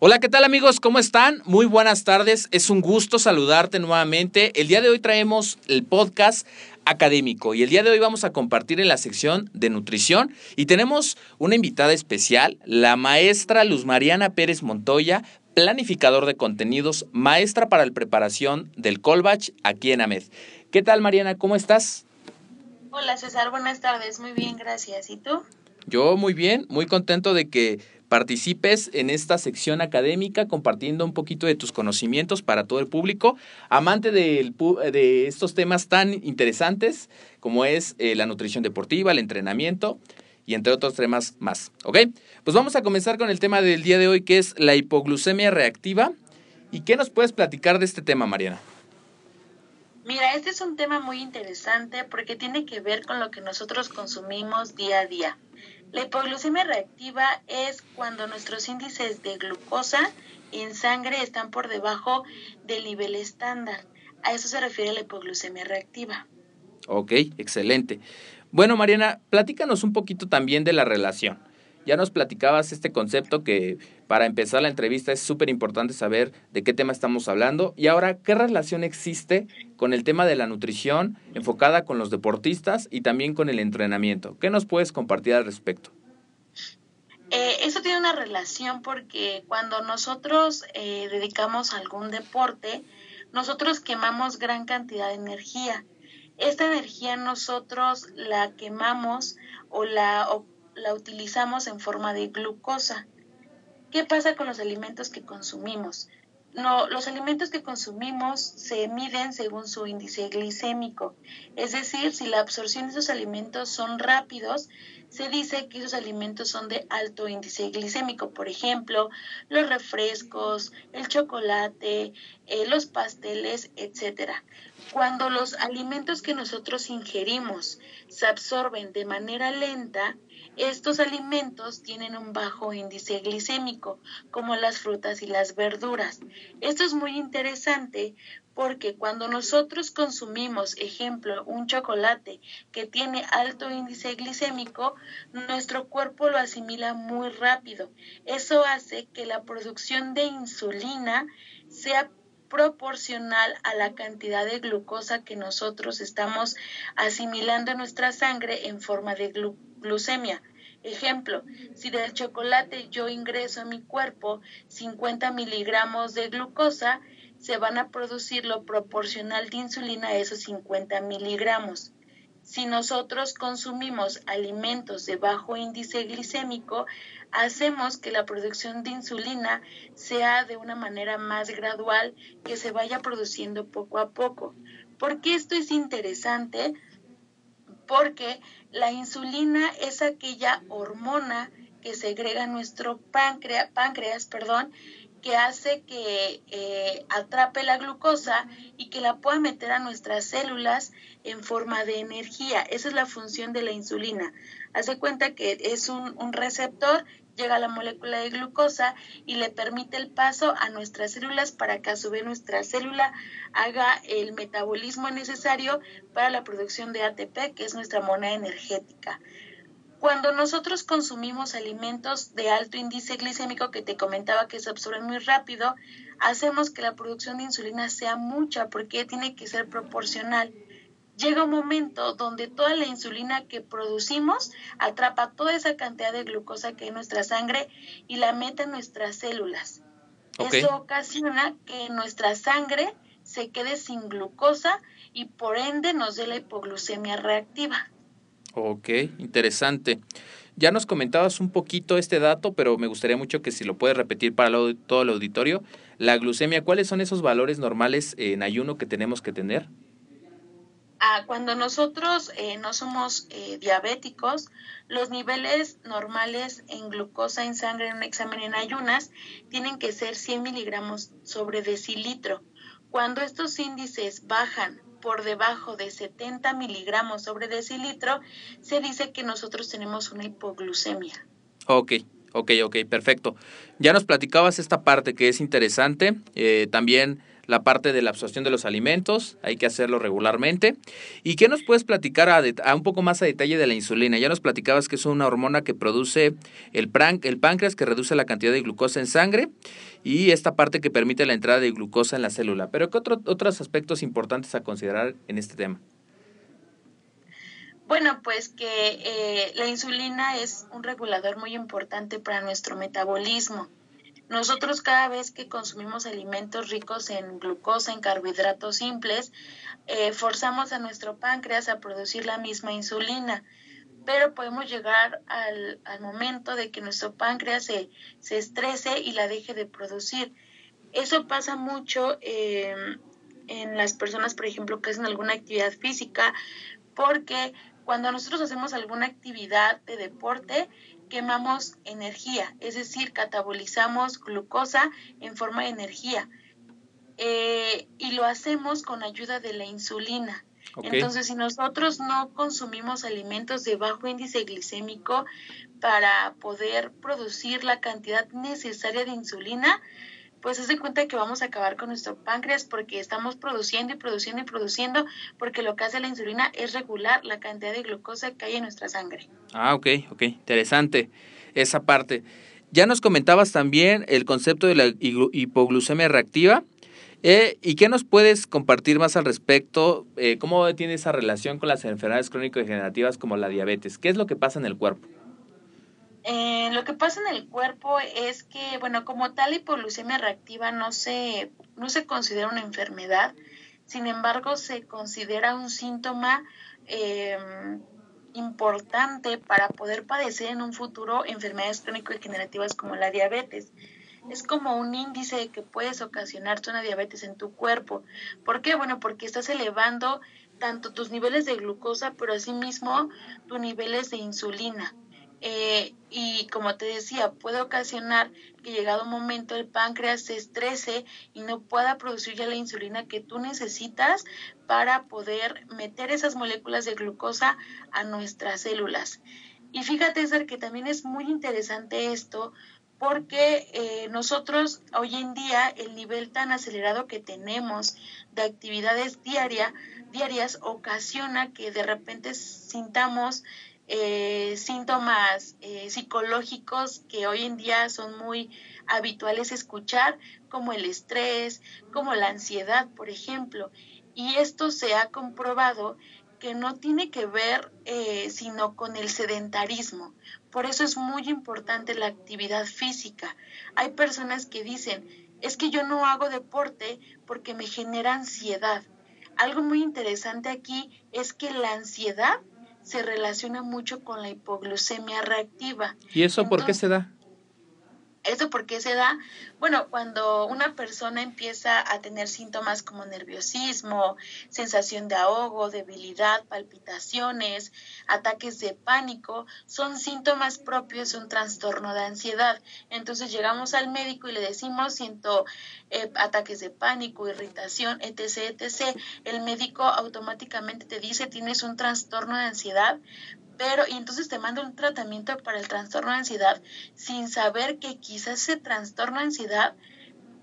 Hola, ¿qué tal amigos? ¿Cómo están? Muy buenas tardes. Es un gusto saludarte nuevamente. El día de hoy traemos el podcast académico y el día de hoy vamos a compartir en la sección de nutrición y tenemos una invitada especial, la maestra Luz Mariana Pérez Montoya, planificador de contenidos, maestra para la preparación del Colbach aquí en AMED. ¿Qué tal Mariana? ¿Cómo estás? Hola César, buenas tardes. Muy bien, gracias. ¿Y tú? Yo muy bien, muy contento de que participes en esta sección académica compartiendo un poquito de tus conocimientos para todo el público, amante de, estos temas tan interesantes como es eh, la nutrición deportiva, el entrenamiento y entre otros temas más. ¿Ok? Pues vamos a comenzar con el tema del día de hoy que es la hipoglucemia reactiva. ¿Y qué nos puedes platicar de este tema, Mariana? Mira, este es un tema muy interesante porque tiene que ver con lo que nosotros consumimos día a día. La hipoglucemia reactiva es cuando nuestros índices de glucosa en sangre están por debajo del nivel estándar. A eso se refiere la hipoglucemia reactiva. Ok, excelente. Bueno, Mariana, platícanos un poquito también de la relación. Ya nos platicabas este concepto que para empezar la entrevista es súper importante saber de qué tema estamos hablando. Y ahora, ¿qué relación existe con el tema de la nutrición enfocada con los deportistas y también con el entrenamiento? ¿Qué nos puedes compartir al respecto? Eh, eso tiene una relación porque cuando nosotros eh, dedicamos a algún deporte, nosotros quemamos gran cantidad de energía. Esta energía nosotros la quemamos o la la utilizamos en forma de glucosa. ¿Qué pasa con los alimentos que consumimos? No, los alimentos que consumimos se miden según su índice glicémico. Es decir, si la absorción de esos alimentos son rápidos, se dice que esos alimentos son de alto índice glicémico. Por ejemplo, los refrescos, el chocolate, eh, los pasteles, etc. Cuando los alimentos que nosotros ingerimos se absorben de manera lenta, estos alimentos tienen un bajo índice glicémico, como las frutas y las verduras. Esto es muy interesante porque cuando nosotros consumimos, ejemplo, un chocolate que tiene alto índice glicémico, nuestro cuerpo lo asimila muy rápido. Eso hace que la producción de insulina sea proporcional a la cantidad de glucosa que nosotros estamos asimilando en nuestra sangre en forma de glucemia. Ejemplo, si del chocolate yo ingreso a mi cuerpo 50 miligramos de glucosa, se van a producir lo proporcional de insulina a esos 50 miligramos. Si nosotros consumimos alimentos de bajo índice glicémico, hacemos que la producción de insulina sea de una manera más gradual, que se vaya produciendo poco a poco. ¿Por qué esto es interesante? Porque la insulina es aquella hormona que segrega nuestro páncreas, páncreas perdón, que hace que eh, atrape la glucosa y que la pueda meter a nuestras células en forma de energía. Esa es la función de la insulina. Hace cuenta que es un, un receptor, llega la molécula de glucosa y le permite el paso a nuestras células para que a su vez nuestra célula haga el metabolismo necesario para la producción de ATP, que es nuestra moneda energética. Cuando nosotros consumimos alimentos de alto índice glicémico que te comentaba que se absorben muy rápido, hacemos que la producción de insulina sea mucha porque tiene que ser proporcional. Llega un momento donde toda la insulina que producimos atrapa toda esa cantidad de glucosa que hay en nuestra sangre y la mete en nuestras células. Eso ocasiona que nuestra sangre se quede sin glucosa y por ende nos dé la hipoglucemia reactiva. Ok, interesante. Ya nos comentabas un poquito este dato, pero me gustaría mucho que si lo puedes repetir para todo el auditorio. La glucemia, ¿cuáles son esos valores normales en ayuno que tenemos que tener? Cuando nosotros eh, no somos eh, diabéticos, los niveles normales en glucosa en sangre en un examen en ayunas tienen que ser 100 miligramos sobre decilitro. Cuando estos índices bajan por debajo de 70 miligramos sobre decilitro, se dice que nosotros tenemos una hipoglucemia. Ok, ok, ok, perfecto. Ya nos platicabas esta parte que es interesante. Eh, también la parte de la absorción de los alimentos, hay que hacerlo regularmente. ¿Y qué nos puedes platicar a, un poco más a detalle de la insulina? Ya nos platicabas que es una hormona que produce el, el páncreas, que reduce la cantidad de glucosa en sangre, y esta parte que permite la entrada de glucosa en la célula. Pero ¿qué otros aspectos importantes a considerar en este tema? Bueno, pues que eh, la insulina es un regulador muy importante para nuestro metabolismo. Nosotros cada vez que consumimos alimentos ricos en glucosa, en carbohidratos simples, eh, forzamos a nuestro páncreas a producir la misma insulina, pero podemos llegar al, momento de que nuestro páncreas se, se, estrese y la deje de producir. Eso pasa mucho em, en las personas, por ejemplo, que hacen alguna actividad física, porque cuando nosotros hacemos alguna actividad de deporte, quemamos energía, es decir, catabolizamos glucosa en forma de energía. Eh, y lo hacemos con ayuda de la insulina. Entonces, si nosotros no consumimos alimentos de bajo índice glicémico para poder producir la cantidad necesaria de insulina, pues se cuenta que vamos a acabar con nuestro páncreas porque estamos produciendo y produciendo y produciendo, porque lo que hace la insulina es regular la cantidad de glucosa que hay en nuestra sangre. Ah, ok, ok, interesante esa parte. Ya nos comentabas también el concepto de la hipoglucemia reactiva. Eh, ¿Y qué nos puedes compartir más al respecto? Eh, ¿Cómo tiene esa relación con las enfermedades crónico-degenerativas como la diabetes? ¿Qué es lo que pasa en el cuerpo? Eh, lo que pasa en el cuerpo es que, bueno, como tal hipoglucemia reactiva no se, no se considera una enfermedad, sin embargo se considera un síntoma em, importante para poder padecer en un futuro enfermedades crónico-degenerativas como la diabetes. Es como un índice de que puedes ocasionarte una diabetes en tu cuerpo. ¿Por qué? Bueno, porque estás elevando tanto tus niveles de glucosa, pero asimismo tus niveles de insulina. Eh, y como te decía, puede ocasionar que llegado un momento el páncreas se estrese y no pueda producir ya la insulina que tú necesitas para poder meter esas moléculas de glucosa a nuestras células. Y fíjate, Ser, que también es muy interesante esto porque eh, nosotros hoy en día el nivel tan acelerado que tenemos de actividades diaria, diarias ocasiona que de repente sintamos eh, síntomas eh, psicológicos que hoy en día son muy habituales escuchar, como el estrés, como la ansiedad, por ejemplo. Y esto se ha comprobado que no tiene que ver eh, sino con el sedentarismo. Por eso es muy importante la actividad física. Hay personas que dicen, es que yo no hago deporte porque me genera ansiedad. Algo muy interesante aquí es que la ansiedad se relaciona mucho con la hipoglucemia reactiva. ¿Y eso por qué se da? ¿Eso por qué se da? Bueno, cuando una persona empieza a tener síntomas como nerviosismo, sensación de ahogo, debilidad, palpitaciones, ataques de pánico, son síntomas propios de un trastorno de ansiedad. Entonces llegamos al médico y le decimos, siento eh, ataques de pánico, irritación, etc., etc. El médico automáticamente te dice, tienes un trastorno de ansiedad, pero y entonces te manda un tratamiento para el trastorno de ansiedad sin saber que quizás ese trastorno de ansiedad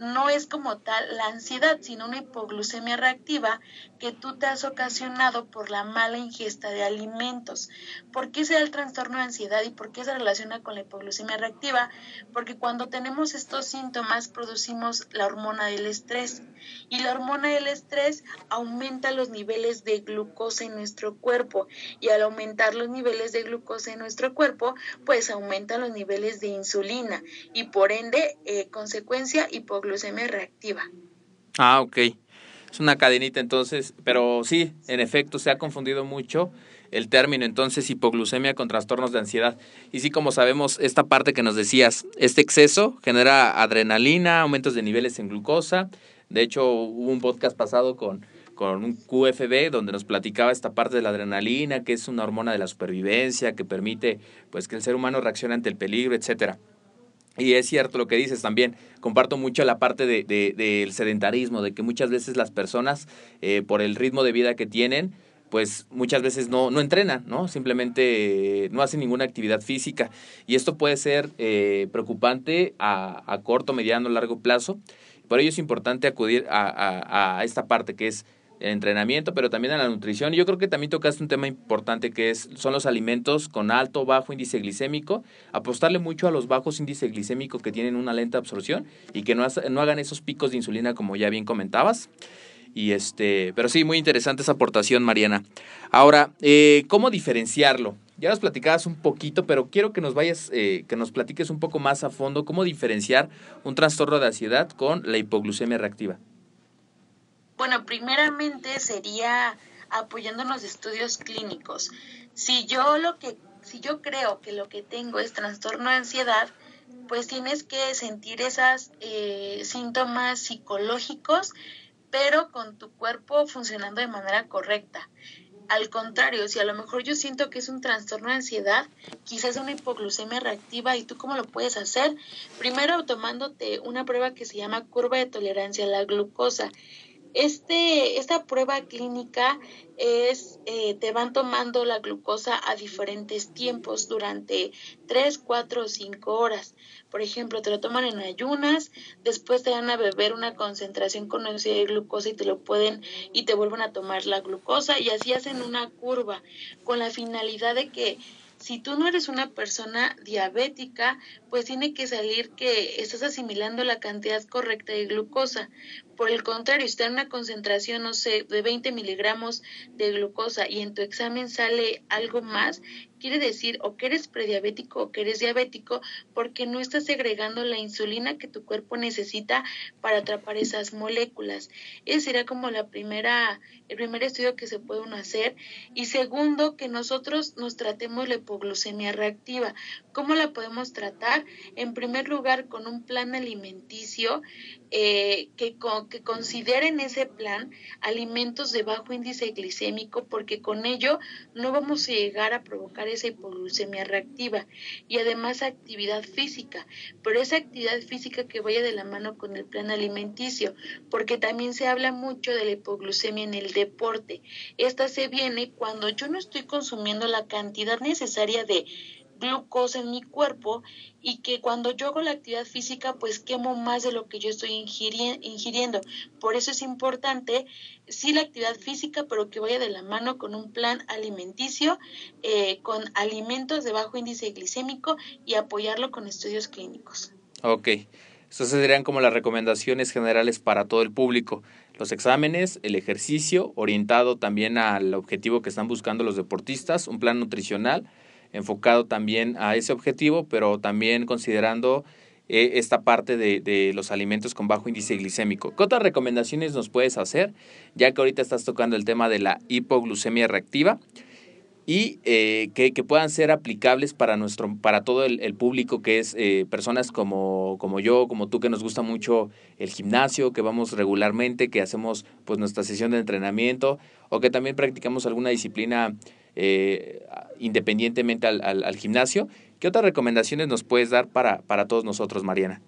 no es como tal la ansiedad, sino una hipoglucemia reactiva que tú te has ocasionado por la mala ingesta de alimentos. ¿Por qué se da el trastorno de ansiedad y por qué se relaciona con la hipoglucemia reactiva? Porque cuando tenemos estos síntomas producimos la hormona del estrés y la hormona del estrés aumenta los niveles de glucosa en nuestro cuerpo y al aumentar los niveles de glucosa en nuestro cuerpo, pues aumentan los niveles de insulina y por ende, eh, consecuencia, hipoglucemia reactiva. Ah, ok. Es una cadenita entonces, pero sí, en efecto, se ha confundido mucho el término entonces hipoglucemia con trastornos de ansiedad. Y sí, como sabemos, esta parte que nos decías, este exceso genera adrenalina, aumentos de niveles en glucosa. De hecho, hubo un podcast pasado con, con un QFB donde nos platicaba esta parte de la adrenalina, que es una hormona de la supervivencia, que permite pues que el ser humano reaccione ante el peligro, etcétera. Y es cierto lo que dices también, comparto mucho la parte del de, de, sedentarismo, de que muchas veces las personas, eh, por el ritmo de vida que tienen, pues muchas veces no, no entrenan, ¿no? Simplemente eh, no hacen ninguna actividad física. Y esto puede ser eh, preocupante a, a, corto, mediano, largo plazo. Por ello es importante acudir a, a, a esta parte que es el entrenamiento, pero también a la nutrición. Y yo creo que también tocaste un tema importante que es, son los alimentos con alto o bajo índice glicémico. Apostarle mucho a los bajos índices glicémicos que tienen una lenta absorción y que no, no hagan esos picos de insulina como ya bien comentabas. Y este, pero sí, muy interesante esa aportación, Mariana. Ahora, eh, ¿cómo diferenciarlo? Ya nos platicabas un poquito, pero quiero que nos vayas, eh, que nos platiques un poco más a fondo cómo diferenciar un trastorno de ansiedad con la hipoglucemia reactiva. Bueno, primeramente sería apoyándonos de estudios clínicos. Si yo lo que si yo creo que lo que tengo es trastorno de ansiedad, pues tienes que sentir esos eh, síntomas psicológicos, pero con tu cuerpo funcionando de manera correcta. Al contrario, si a lo mejor yo siento que es un trastorno de ansiedad, quizás una hipoglucemia reactiva, ¿y tú cómo lo puedes hacer? Primero tomándote una prueba que se llama curva de tolerancia a la glucosa. Este, esta prueba clínica es, eh, te van tomando la glucosa a diferentes tiempos durante 3, 4 o 5 horas. Por ejemplo, te lo toman en ayunas, después te van a beber una concentración conocida de glucosa y te lo pueden y te vuelven a tomar la glucosa y así hacen una curva con la finalidad de que si tú no eres una persona diabética, pues tiene que salir que estás asimilando la cantidad correcta de glucosa. Por el contrario, está en una concentración, no sé, de 20 miligramos de glucosa y en tu examen sale algo más, quiere decir o que eres prediabético o que eres diabético porque no estás segregando la insulina que tu cuerpo necesita para atrapar esas moléculas. Ese sería como la primera, el primer estudio que se puede uno hacer. Y segundo, que nosotros nos tratemos la hipoglucemia reactiva. ¿Cómo la podemos tratar? En primer lugar, con un plan alimenticio eh, que, con, que consideren ese plan alimentos de bajo índice glicémico porque con ello no vamos a llegar a provocar esa hipoglucemia reactiva y además actividad física, pero esa actividad física que vaya de la mano con el plan alimenticio, porque también se habla mucho de la hipoglucemia en el deporte. Esta se viene cuando yo no estoy consumiendo la cantidad necesaria de glucosa en mi cuerpo y que cuando yo hago la actividad física pues quemo más de lo que yo estoy ingiriendo. Por eso es importante sí la actividad física pero que vaya de la mano con un plan alimenticio, eh, con alimentos de bajo índice glicémico y apoyarlo con estudios clínicos. Ok. Estas serían como las recomendaciones generales para todo el público. Los exámenes, el ejercicio, orientado también al objetivo que están buscando los deportistas, un plan nutricional, enfocado también a ese objetivo, pero también considerando eh, esta parte de, de, los alimentos con bajo índice glicémico. ¿Qué otras recomendaciones nos puedes hacer? Ya que ahorita estás tocando el tema de la hipoglucemia reactiva. y eh, que, puedan ser aplicables para nuestro para todo el, público que es eh, personas como, como yo, como tú, que nos gusta mucho el gimnasio, que vamos regularmente, que hacemos pues nuestra sesión de entrenamiento o que también practicamos alguna disciplina eh, independientemente al, al, gimnasio. ¿Qué otras recomendaciones nos puedes dar para, para todos nosotros, Mariana?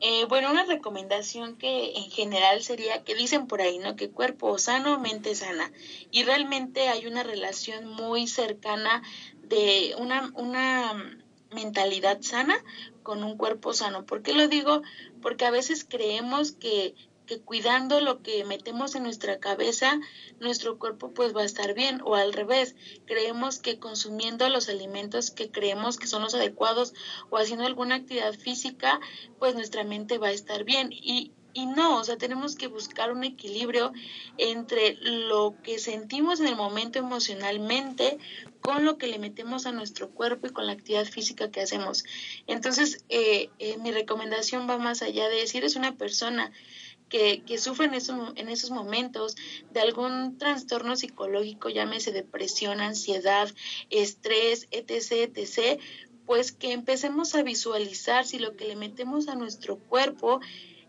Eh, bueno, una recomendación que en general sería que dicen por ahí, ¿no? Que cuerpo sano, mente sana. Y realmente hay una relación muy cercana de una, una mentalidad sana con un cuerpo sano. ¿Por qué lo digo? Porque a veces creemos que que cuidando lo que metemos en nuestra cabeza, nuestro cuerpo pues va a estar bien o al revés, creemos que consumiendo los alimentos que creemos que son los adecuados o haciendo alguna actividad física, pues nuestra mente va a estar bien y y no, o sea, tenemos que buscar un equilibrio entre lo que sentimos en el momento emocionalmente con lo que le metemos a nuestro cuerpo y con la actividad física que hacemos. Entonces, eh, eh, mi recomendación va más allá de decir, es una persona que, que sufren eso, en esos momentos de algún trastorno psicológico, llámese depresión, ansiedad, estrés, etc., etc., pues que empecemos a visualizar si lo que le metemos a nuestro cuerpo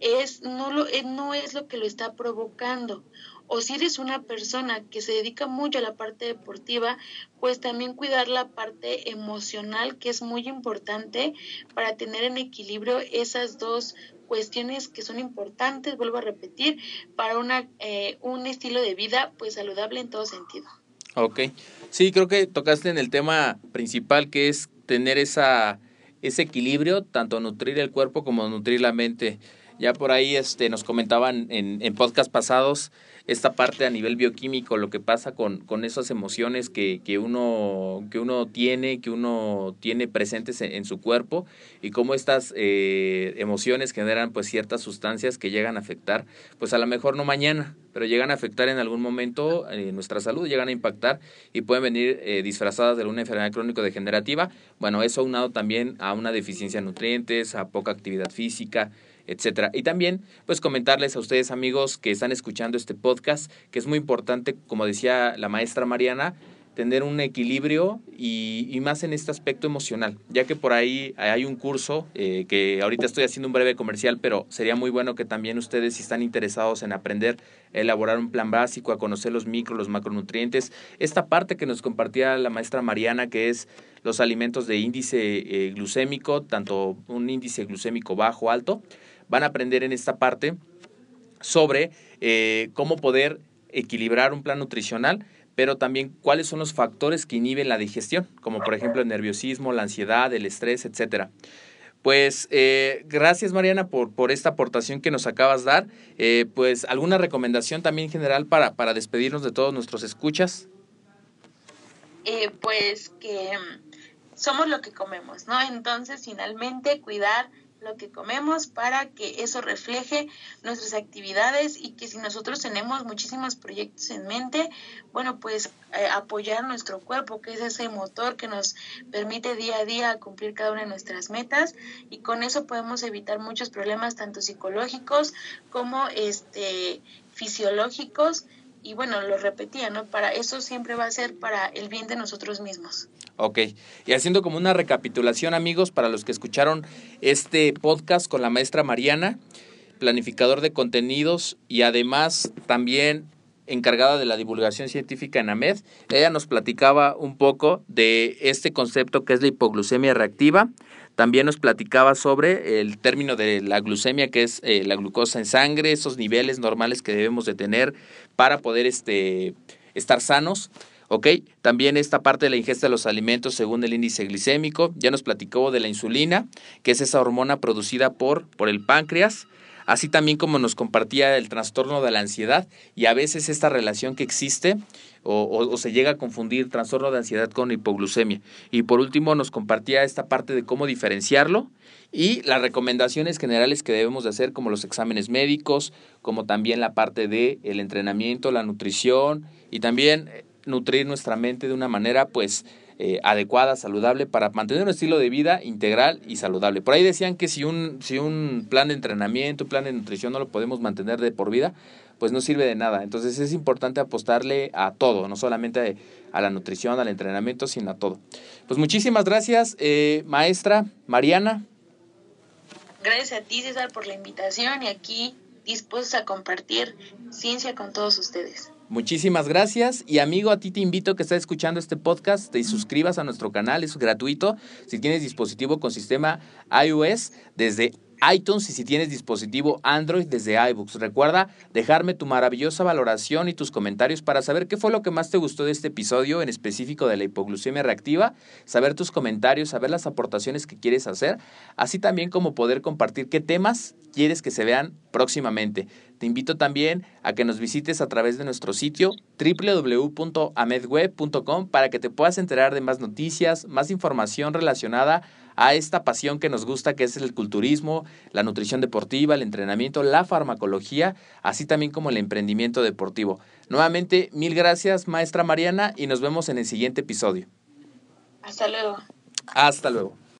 es no lo eh, no es lo que lo está provocando o si eres una persona que se dedica mucho a la parte deportiva, pues también cuidar la parte emocional, que es muy importante para tener en equilibrio esas dos cuestiones que son importantes, vuelvo a repetir, para una, eh, un estilo de vida pues saludable en todo sentido. Ok, sí, creo que tocaste en el tema principal que es tener esa, ese equilibrio, tanto nutrir el cuerpo como nutrir la mente. Ya por ahí este, nos comentaban en, en podcast pasados esta parte a nivel bioquímico, lo que pasa con, con esas emociones que, que, uno, que uno tiene, que uno tiene presentes en, su cuerpo y cómo estas eh, emociones generan pues ciertas sustancias que llegan a afectar, pues a lo mejor no mañana, pero llegan a afectar en algún momento eh, nuestra salud, llegan a impactar y pueden venir eh, disfrazadas de una enfermedad crónico-degenerativa. Bueno, eso aunado también a una deficiencia de nutrientes, a poca actividad física, etcétera. Y también, pues comentarles a ustedes, amigos, que están escuchando este podcast, que es muy importante, como decía la maestra Mariana, tener un equilibrio y, más en este aspecto emocional, ya que por ahí hay un curso eh, que ahorita estoy haciendo un breve comercial, pero sería muy bueno que también ustedes, si están interesados en aprender a elaborar un plan básico, a conocer los micro, los macronutrientes, esta parte que nos compartía la maestra Mariana, que es los alimentos de índice eh, glucémico, tanto un índice glucémico bajo, alto, van a aprender en esta parte sobre eh, cómo poder equilibrar un plan nutricional, pero también cuáles son los factores que inhiben la digestión, como por ejemplo el nerviosismo, la ansiedad, el estrés, etcétera. Pues eh, gracias Mariana por, por esta aportación que nos acabas de dar. Eh, pues alguna recomendación también general para, para despedirnos de todos nuestros escuchas. pues que somos lo que comemos, ¿no? Entonces finalmente cuidar lo que comemos para que eso refleje nuestras actividades y que si nosotros tenemos muchísimos proyectos en mente, bueno, pues eh, apoyar nuestro cuerpo, que es ese motor que nos permite día a día cumplir cada una de nuestras metas. Y con eso podemos evitar muchos problemas tanto psicológicos como este fisiológicos y bueno, lo repetía, ¿no? Para eso siempre va a ser para el bien de nosotros mismos. Ok, y haciendo como una recapitulación, amigos, para los que escucharon este podcast con la maestra Mariana, planificador de contenidos y además también encargada de la divulgación científica en AMED, ella nos platicaba un poco de este concepto que es la hipoglucemia reactiva, también nos platicaba sobre el término de la glucemia, que es eh, la glucosa en sangre, esos niveles normales que debemos de tener para poder este, estar sanos. También esta parte de la ingesta de los alimentos según el índice glicémico. Ya nos platicó de la insulina, que es esa hormona producida por, por el páncreas así también como nos compartía el trastorno de la ansiedad y a veces esta relación que existe o, se llega a confundir trastorno de ansiedad con hipoglucemia. Y por último nos compartía esta parte de cómo diferenciarlo y las recomendaciones generales que debemos de hacer como los exámenes médicos, como también la parte de el entrenamiento, la nutrición y también eh, nutrir nuestra mente de una manera pues eh, adecuada, saludable, para mantener un estilo de vida integral y saludable. Por ahí decían que si un, si un plan de entrenamiento, un plan de nutrición no lo podemos mantener de por vida, pues no sirve de nada. Entonces es importante apostarle a todo, no solamente a la nutrición, al entrenamiento, sino a todo. Pues muchísimas gracias, eh, maestra Mariana. Gracias a ti, César, por la invitación y aquí dispuestos a compartir ciencia con todos ustedes. Muchísimas gracias y amigo, a ti te invito a que estés escuchando este podcast, te suscribas a nuestro canal, es gratuito. Si tienes dispositivo con sistema iOS, desde iTunes y si tienes dispositivo Android desde iBooks. Recuerda dejarme tu maravillosa valoración y tus comentarios para saber qué fue lo que más te gustó de este episodio en específico de la hipoglucemia reactiva, saber tus comentarios, saber las aportaciones que quieres hacer, así también como poder compartir qué temas quieres que se vean próximamente. Te invito también a que nos visites a través de nuestro sitio www.amedweb.com para que te puedas enterar de más noticias, más información relacionada a esta pasión que nos gusta, que es el culturismo, la nutrición deportiva, el entrenamiento, la farmacología, así también como el emprendimiento deportivo. Nuevamente, mil gracias, maestra Mariana, y nos vemos en el siguiente episodio. Hasta luego. Hasta luego.